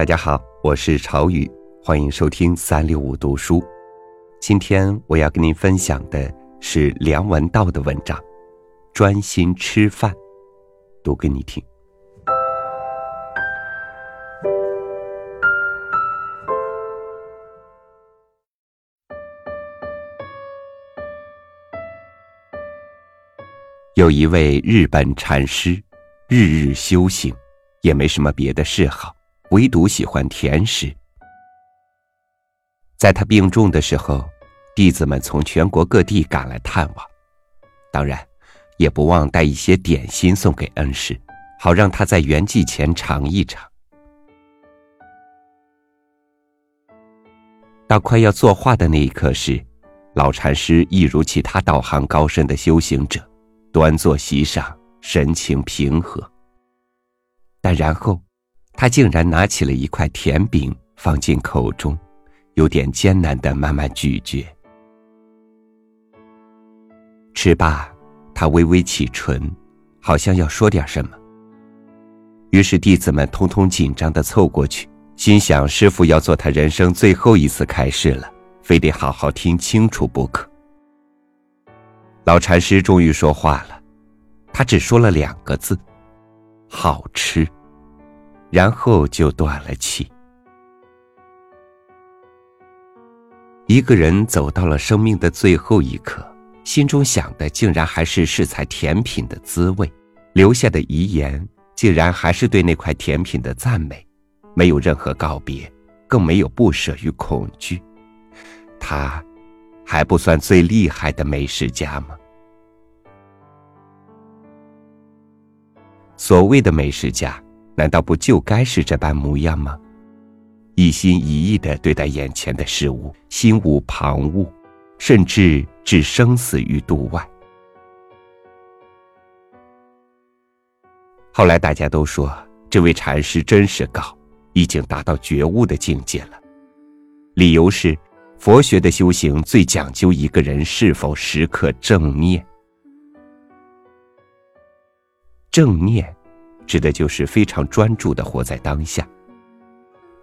大家好，我是朝雨，欢迎收听三六五读书。今天我要跟您分享的是梁文道的文章《专心吃饭》，读给你听。有一位日本禅师，日日修行，也没什么别的嗜好。唯独喜欢甜食。在他病重的时候，弟子们从全国各地赶来探望，当然，也不忘带一些点心送给恩师，好让他在圆寂前尝一尝。到快要作画的那一刻时，老禅师一如其他道行高深的修行者，端坐席上，神情平和。但然后。他竟然拿起了一块甜饼放进口中，有点艰难的慢慢咀嚼。吃罢，他微微启唇，好像要说点什么。于是弟子们通通紧张的凑过去，心想师傅要做他人生最后一次开示了，非得好好听清楚不可。老禅师终于说话了，他只说了两个字：“好吃。”然后就断了气。一个人走到了生命的最后一刻，心中想的竟然还是食材甜品的滋味，留下的遗言竟然还是对那块甜品的赞美，没有任何告别，更没有不舍与恐惧。他，还不算最厉害的美食家吗？所谓的美食家。难道不就该是这般模样吗？一心一意的对待眼前的事物，心无旁骛，甚至置生死于度外。后来大家都说，这位禅师真是高，已经达到觉悟的境界了。理由是，佛学的修行最讲究一个人是否时刻正念，正念。指的就是非常专注的活在当下。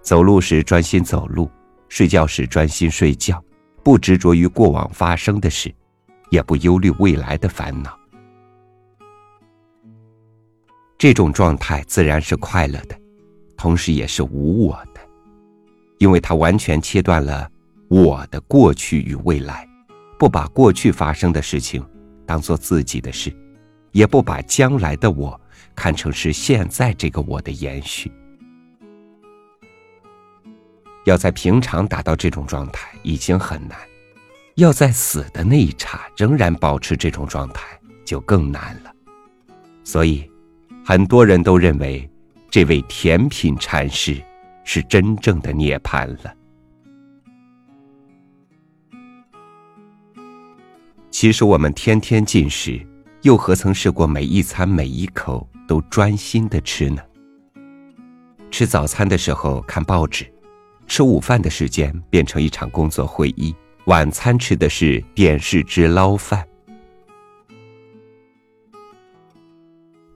走路时专心走路，睡觉时专心睡觉，不执着于过往发生的事，也不忧虑未来的烦恼。这种状态自然是快乐的，同时也是无我的，因为它完全切断了我的过去与未来，不把过去发生的事情当做自己的事，也不把将来的我。看成是现在这个我的延续，要在平常达到这种状态已经很难，要在死的那一刹仍然保持这种状态就更难了。所以，很多人都认为这位甜品禅师是真正的涅槃了。其实我们天天进食，又何曾试过每一餐每一口？都专心的吃呢。吃早餐的时候看报纸，吃午饭的时间变成一场工作会议，晚餐吃的是电视之捞饭。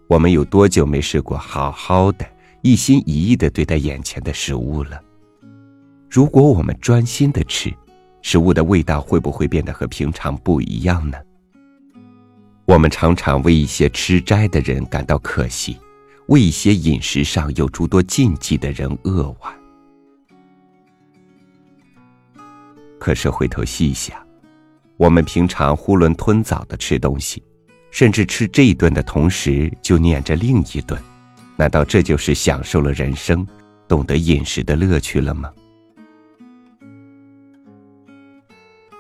我们有多久没试过好好的、一心一意的对待眼前的食物了？如果我们专心的吃，食物的味道会不会变得和平常不一样呢？我们常常为一些吃斋的人感到可惜，为一些饮食上有诸多禁忌的人扼腕。可是回头细想，我们平常囫囵吞枣的吃东西，甚至吃这一顿的同时就念着另一顿，难道这就是享受了人生、懂得饮食的乐趣了吗？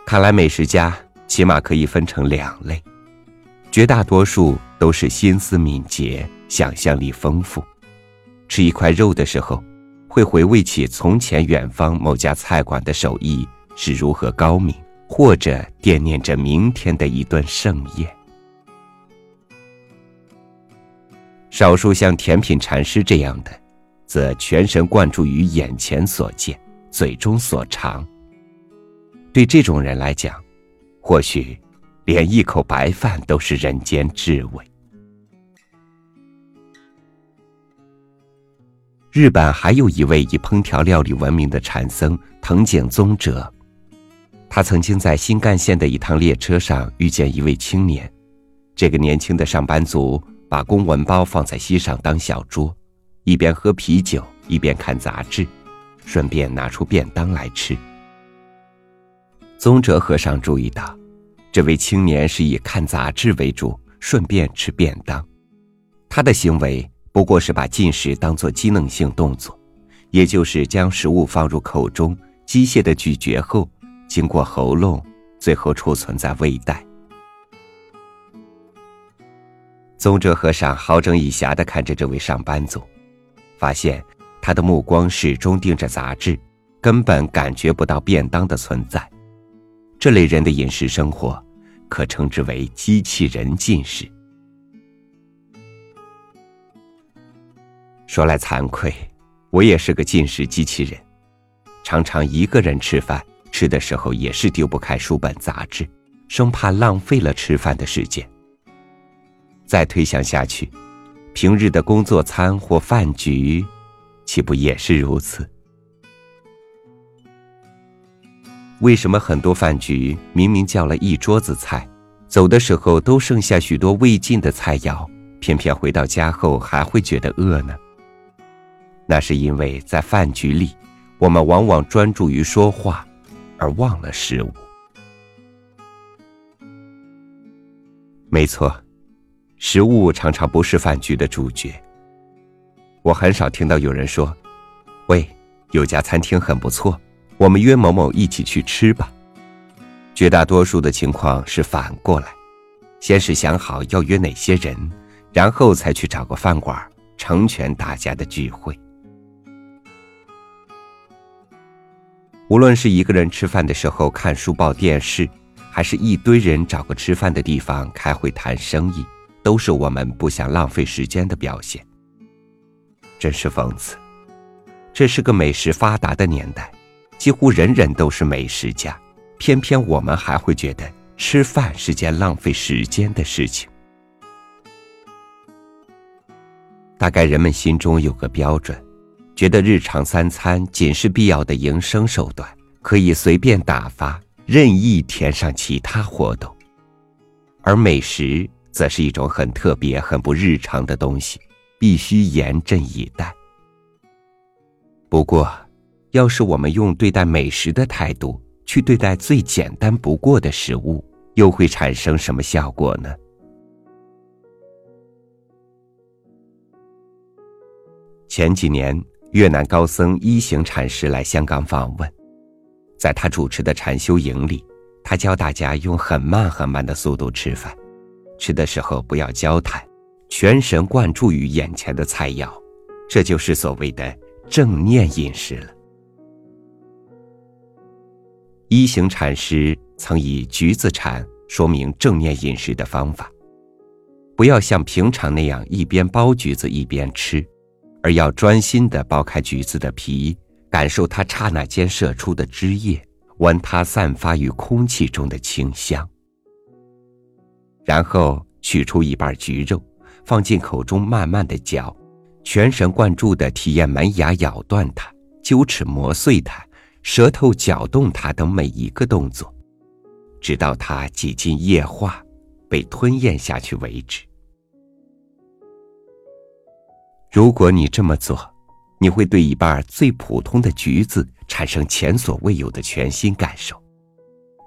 看来美食家起码可以分成两类。绝大多数都是心思敏捷、想象力丰富，吃一块肉的时候，会回味起从前远方某家菜馆的手艺是如何高明，或者惦念着明天的一顿盛宴。少数像甜品禅师这样的，则全神贯注于眼前所见、嘴中所尝。对这种人来讲，或许。连一口白饭都是人间至味。日本还有一位以烹调料理闻名的禅僧藤井宗哲，他曾经在新干线的一趟列车上遇见一位青年，这个年轻的上班族把公文包放在膝上当小桌，一边喝啤酒一边看杂志，顺便拿出便当来吃。宗哲和尚注意到，这位青年是以看杂志为主，顺便吃便当，他的行为。不过是把进食当作机能性动作，也就是将食物放入口中，机械的咀嚼后，经过喉咙，最后储存在胃袋。宗哲和尚好整以暇的看着这位上班族，发现他的目光始终盯着杂志，根本感觉不到便当的存在。这类人的饮食生活，可称之为机器人进食。说来惭愧，我也是个进食机器人，常常一个人吃饭，吃的时候也是丢不开书本杂志，生怕浪费了吃饭的时间。再推想下去，平日的工作餐或饭局，岂不也是如此？为什么很多饭局明明叫了一桌子菜，走的时候都剩下许多未尽的菜肴，偏偏回到家后还会觉得饿呢？那是因为在饭局里，我们往往专注于说话，而忘了食物。没错，食物常常不是饭局的主角。我很少听到有人说：“喂，有家餐厅很不错，我们约某某一起去吃吧。”绝大多数的情况是反过来，先是想好要约哪些人，然后才去找个饭馆，成全大家的聚会。无论是一个人吃饭的时候看书报电视，还是一堆人找个吃饭的地方开会谈生意，都是我们不想浪费时间的表现。真是讽刺，这是个美食发达的年代，几乎人人都是美食家，偏偏我们还会觉得吃饭是件浪费时间的事情。大概人们心中有个标准。觉得日常三餐仅是必要的营生手段，可以随便打发，任意填上其他活动；而美食则是一种很特别、很不日常的东西，必须严阵以待。不过，要是我们用对待美食的态度去对待最简单不过的食物，又会产生什么效果呢？前几年。越南高僧一行禅师来香港访问，在他主持的禅修营里，他教大家用很慢很慢的速度吃饭，吃的时候不要交谈，全神贯注于眼前的菜肴，这就是所谓的正念饮食了。一行禅师曾以橘子禅说明正念饮食的方法，不要像平常那样一边剥橘子一边吃。而要专心的剥开橘子的皮，感受它刹那间射出的汁液，闻它散发于空气中的清香。然后取出一半橘肉，放进口中慢慢的嚼，全神贯注的体验门牙咬断它、揪齿磨碎它、舌头搅动它等每一个动作，直到它几近液化，被吞咽下去为止。如果你这么做，你会对一半最普通的橘子产生前所未有的全新感受。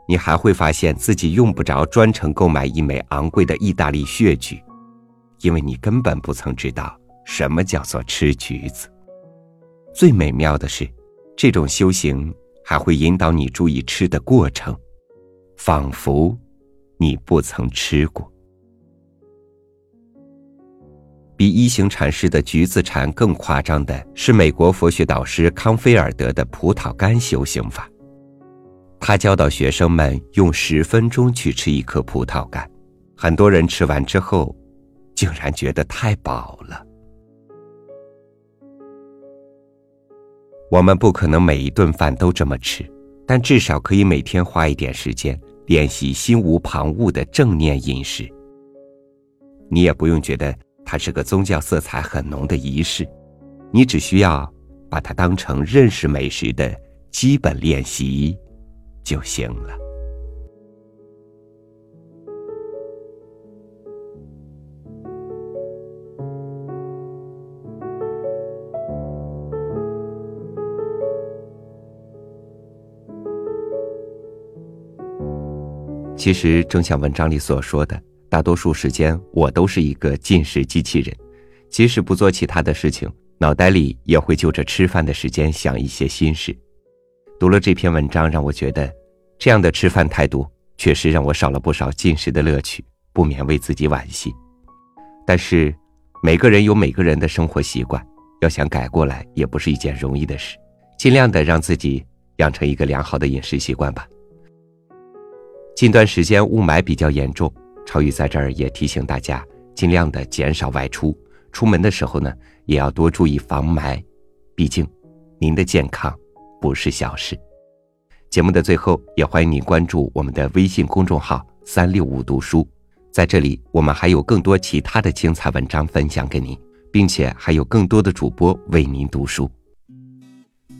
你还会发现自己用不着专程购买一枚昂贵的意大利血橘，因为你根本不曾知道什么叫做吃橘子。最美妙的是，这种修行还会引导你注意吃的过程，仿佛你不曾吃过。比一行禅师的橘子禅更夸张的是，美国佛学导师康菲尔德的葡萄干修行法。他教导学生们用十分钟去吃一颗葡萄干，很多人吃完之后，竟然觉得太饱了。我们不可能每一顿饭都这么吃，但至少可以每天花一点时间练习心无旁骛的正念饮食。你也不用觉得。它是个宗教色彩很浓的仪式，你只需要把它当成认识美食的基本练习就行了。其实，正像文章里所说的，大多数时间我都是一个进食机器人，即使不做其他的事情，脑袋里也会就着吃饭的时间想一些心事。读了这篇文章，让我觉得，这样的吃饭态度确实让我少了不少进食的乐趣，不免为自己惋惜。但是，每个人有每个人的生活习惯，要想改过来也不是一件容易的事。尽量的让自己养成一个良好的饮食习惯吧。近段时间雾霾比较严重，超宇在这儿也提醒大家，尽量的减少外出，出门的时候呢，也要多注意防霾，毕竟，您的健康不是小事。节目的最后，也欢迎您关注我们的微信公众号“三六五读书”，在这里我们还有更多其他的精彩文章分享给您，并且还有更多的主播为您读书。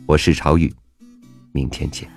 我是超宇，明天见。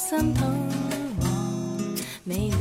心疼我